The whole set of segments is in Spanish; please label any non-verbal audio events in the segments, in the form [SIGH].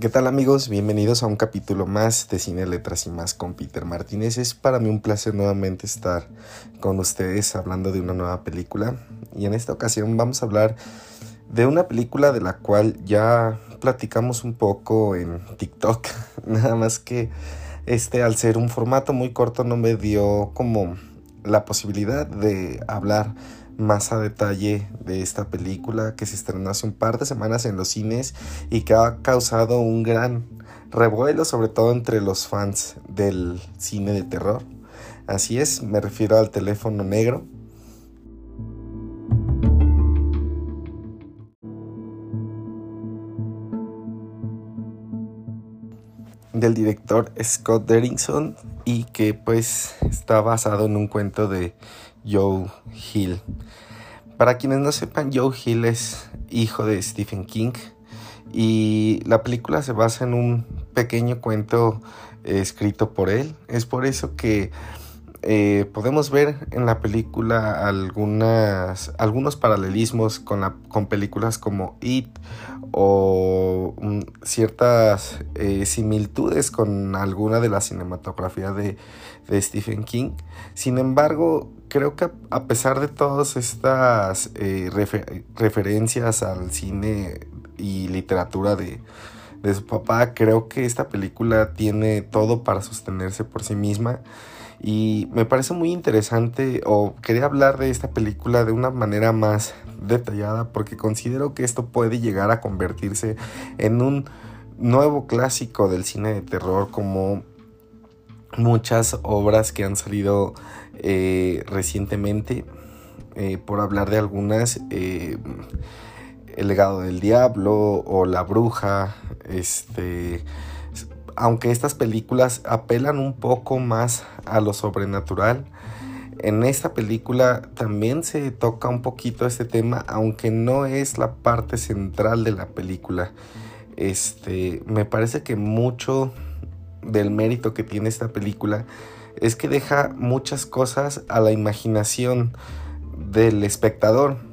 ¿Qué tal amigos? Bienvenidos a un capítulo más de Cine, Letras y más con Peter Martínez. Es para mí un placer nuevamente estar con ustedes hablando de una nueva película. Y en esta ocasión vamos a hablar de una película de la cual ya platicamos un poco en TikTok. [LAUGHS] Nada más que este al ser un formato muy corto no me dio como la posibilidad de hablar más a detalle de esta película que se estrenó hace un par de semanas en los cines y que ha causado un gran revuelo, sobre todo entre los fans del cine de terror. Así es, me refiero al teléfono negro. del director Scott Derrickson y que pues está basado en un cuento de Joe Hill. Para quienes no sepan, Joe Hill es hijo de Stephen King y la película se basa en un pequeño cuento eh, escrito por él. Es por eso que eh, podemos ver en la película algunas, algunos paralelismos con, la, con películas como It o mm, ciertas eh, similitudes con alguna de la cinematografía de, de, Stephen King. Sin embargo, creo que a pesar de todas estas eh, referencias al cine y literatura de, de su papá, creo que esta película tiene todo para sostenerse por sí misma. Y me parece muy interesante o quería hablar de esta película de una manera más detallada porque considero que esto puede llegar a convertirse en un nuevo clásico del cine de terror como muchas obras que han salido eh, recientemente. Eh, por hablar de algunas, eh, El legado del diablo o La bruja, este aunque estas películas apelan un poco más a lo sobrenatural, en esta película también se toca un poquito este tema, aunque no es la parte central de la película. Este, me parece que mucho del mérito que tiene esta película es que deja muchas cosas a la imaginación del espectador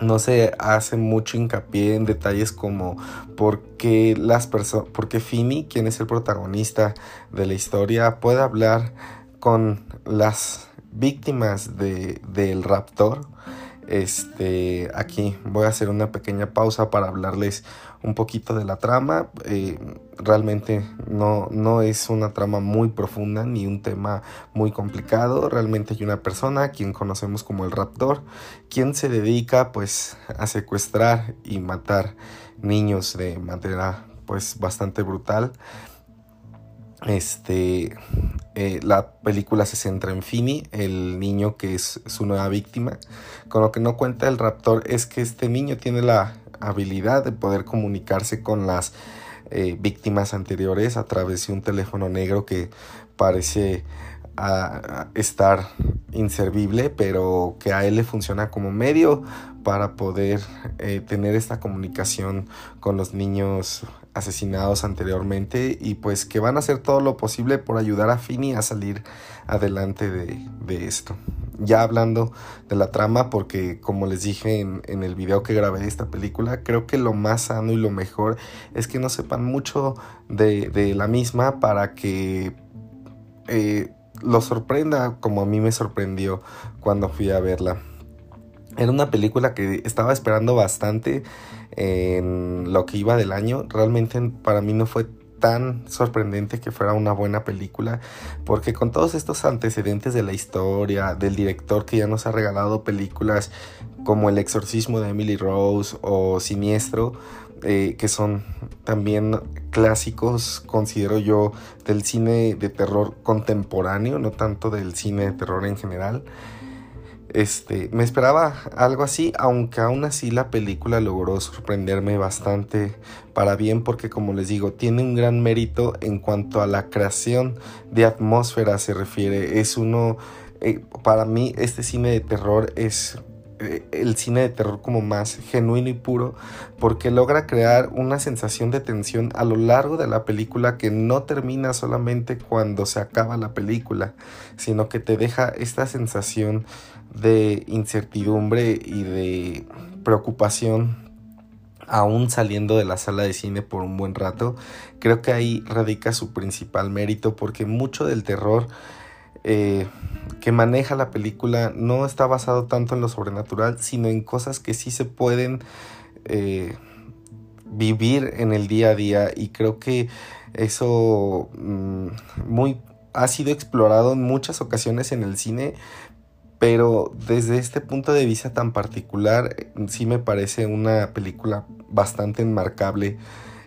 no se hace mucho hincapié en detalles como por qué las personas, porque Fini, quien es el protagonista de la historia, puede hablar con las víctimas de, del raptor este, aquí voy a hacer una pequeña pausa para hablarles un poquito de la trama. Eh, realmente no, no es una trama muy profunda ni un tema muy complicado. Realmente hay una persona, quien conocemos como el Raptor, quien se dedica pues a secuestrar y matar niños de manera pues bastante brutal. Este, eh, la película se centra en Fini, el niño que es su nueva víctima. Con lo que no cuenta el raptor es que este niño tiene la habilidad de poder comunicarse con las eh, víctimas anteriores a través de un teléfono negro que parece estar inservible, pero que a él le funciona como medio para poder eh, tener esta comunicación con los niños asesinados anteriormente y pues que van a hacer todo lo posible por ayudar a Fini a salir adelante de, esto. Ya hablando de la trama, porque como les dije en, el video que grabé de esta película, creo que lo más sano y lo mejor es que no sepan mucho de, la misma para que eh, lo sorprenda como a mí me sorprendió cuando fui a verla. Era una película que estaba esperando bastante en lo que iba del año. Realmente para mí no fue tan sorprendente que fuera una buena película, porque con todos estos antecedentes de la historia, del director que ya nos ha regalado películas como El exorcismo de Emily Rose o Siniestro, eh, que son también clásicos, considero yo, del cine de terror contemporáneo, no tanto del cine de terror en general. Este, me esperaba algo así, aunque aún así la película logró sorprenderme bastante para bien porque como les digo, tiene un gran mérito en cuanto a la creación de atmósfera se refiere. Es uno, eh, para mí este cine de terror es eh, el cine de terror como más genuino y puro porque logra crear una sensación de tensión a lo largo de la película que no termina solamente cuando se acaba la película, sino que te deja esta sensación de incertidumbre y de preocupación aún saliendo de la sala de cine por un buen rato. Creo que ahí radica su principal mérito porque mucho del terror eh, que maneja la película no está basado tanto en lo sobrenatural, sino en cosas que sí se pueden eh, vivir en el día a día y creo que eso mm, muy, ha sido explorado en muchas ocasiones en el cine, pero desde este punto de vista tan particular sí me parece una película bastante enmarcable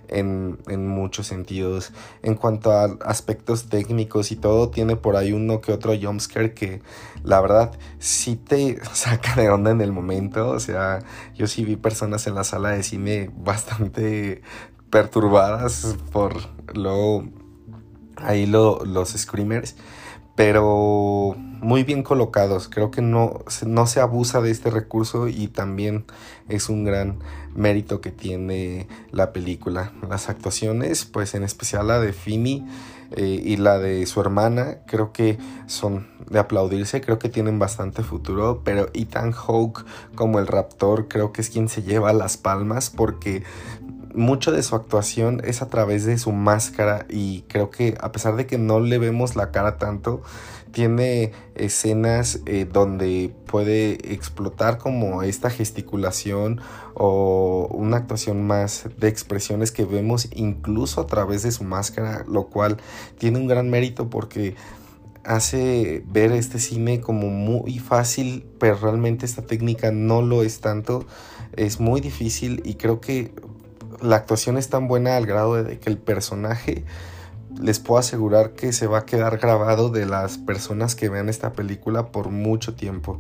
en, muchos sentidos. En cuanto a aspectos técnicos y todo, tiene por ahí uno que otro jumpscare que la verdad sí te [LAUGHS] saca de onda en el momento. O sea, yo sí vi personas en la sala de cine bastante perturbadas por luego ahí los screamers pero muy bien colocados. Creo que no, no se abusa de este recurso y también es un gran mérito que tiene la película. Las actuaciones, pues en especial la de Fini eh, y la de su hermana, creo que son de aplaudirse, creo que tienen bastante futuro, pero Ethan Hawke como el raptor creo que es quien se lleva las palmas porque mucho de su actuación es a través de su máscara y creo que a pesar de que no le vemos la cara tanto, tiene escenas eh, donde puede explotar como esta gesticulación o una actuación más de expresiones que vemos incluso a través de su máscara, lo cual tiene un gran mérito porque hace ver este cine como muy fácil, pero realmente esta técnica no lo es tanto. Es muy difícil y creo que la actuación es tan buena al grado de que el personaje les puedo asegurar que se va a quedar grabado de las personas que vean esta película por mucho tiempo.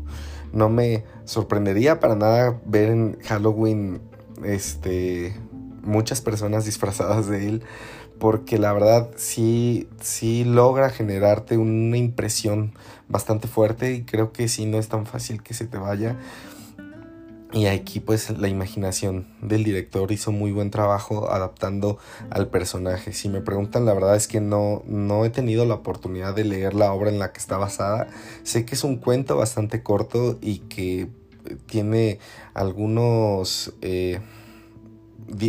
No me sorprendería para nada ver en Halloween este muchas personas disfrazadas de él porque la verdad sí sí logra generarte una impresión bastante fuerte y creo que sí no es tan fácil que se te vaya. Y aquí pues la imaginación del director hizo muy buen trabajo adaptando al personaje. Si me preguntan, la verdad es que no, no he tenido la oportunidad de leer la obra en la que está basada. Sé que es un cuento bastante corto y que tiene algunos... Eh,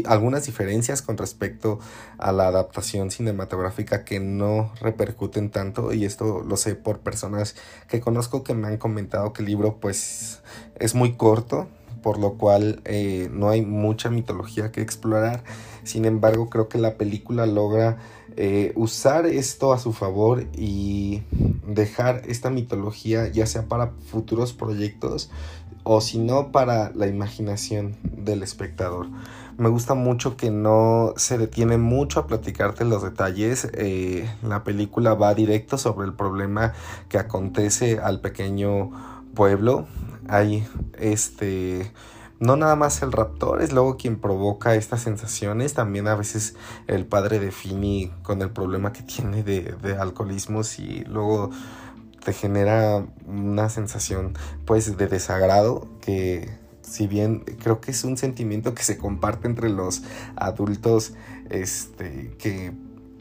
algunas diferencias con respecto a la adaptación cinematográfica que no repercuten tanto y esto lo sé por personas que conozco que me han comentado que el libro pues es muy corto por lo cual eh, no hay mucha mitología que explorar. Sin embargo, creo que la película logra eh, usar esto a su favor y dejar esta mitología ya sea para futuros proyectos o si no para la imaginación del espectador. Me gusta mucho que no se detiene mucho a platicarte los detalles. Eh, la película va directo sobre el problema que acontece al pequeño pueblo hay este no nada más el raptor es luego quien provoca estas sensaciones, también a veces el padre de Fini con el problema que [LAUGHS] tiene de, de alcoholismo y luego te genera una sensación pues de desagrado que si bien creo que es un sentimiento que se comparte entre los adultos este que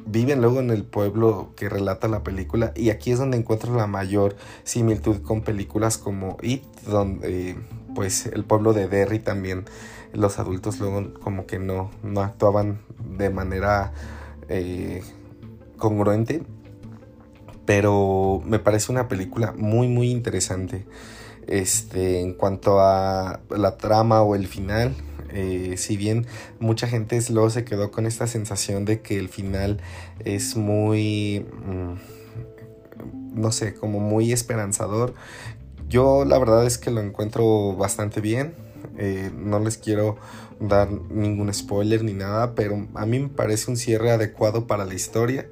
viven luego en el pueblo que relata la película y aquí es donde encuentro la mayor similitud con películas como It, donde pues el pueblo de Derry también los adultos luego como que no, no actuaban de manera eh, congruente, pero me parece una película muy muy interesante. Este, en cuanto a la trama o el final, eh, si bien mucha gente luego se quedó con esta sensación de que el final es muy, mm, no sé, como muy esperanzador, yo la verdad es que lo encuentro bastante bien. Eh, no les quiero dar ningún spoiler ni nada, pero a mí me parece un cierre adecuado para la historia,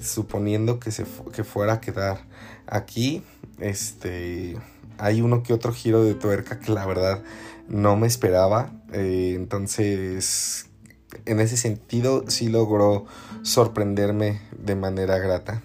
suponiendo que, se que fuera a quedar aquí. Este, hay uno que otro giro de tuerca que la verdad no me esperaba. Eh, entonces, en ese sentido, sí logró sorprenderme de manera grata.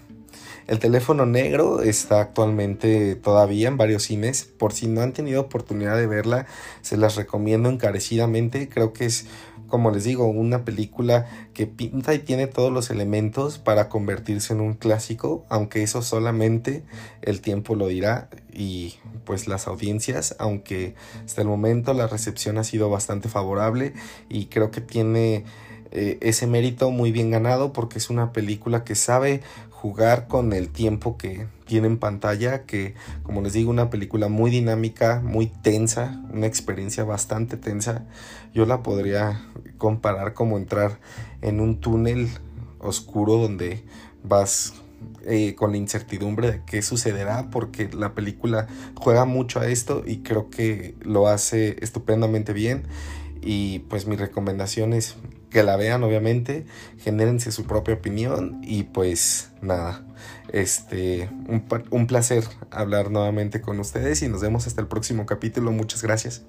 El teléfono negro está actualmente todavía en varios cines. Por si no han tenido oportunidad de verla, se las recomiendo encarecidamente. Creo que es como les digo, una película que pinta y tiene todos los elementos para convertirse en un clásico, aunque eso solamente el tiempo lo dirá y pues las audiencias, aunque hasta el momento la recepción ha sido bastante favorable y creo que tiene eh, ese mérito muy bien ganado porque es una película que sabe jugar con el tiempo que tiene en pantalla, que como les digo, una película muy dinámica, muy tensa, una experiencia bastante tensa. Yo la podría comparar como entrar en un túnel oscuro donde vas eh, con la incertidumbre de qué sucederá, porque la película juega mucho a esto y creo que lo hace estupendamente bien. Y pues mi recomendación es que la vean obviamente, genérense su propia opinión y pues nada, este, un, un placer hablar nuevamente con ustedes y nos vemos hasta el próximo capítulo, muchas gracias.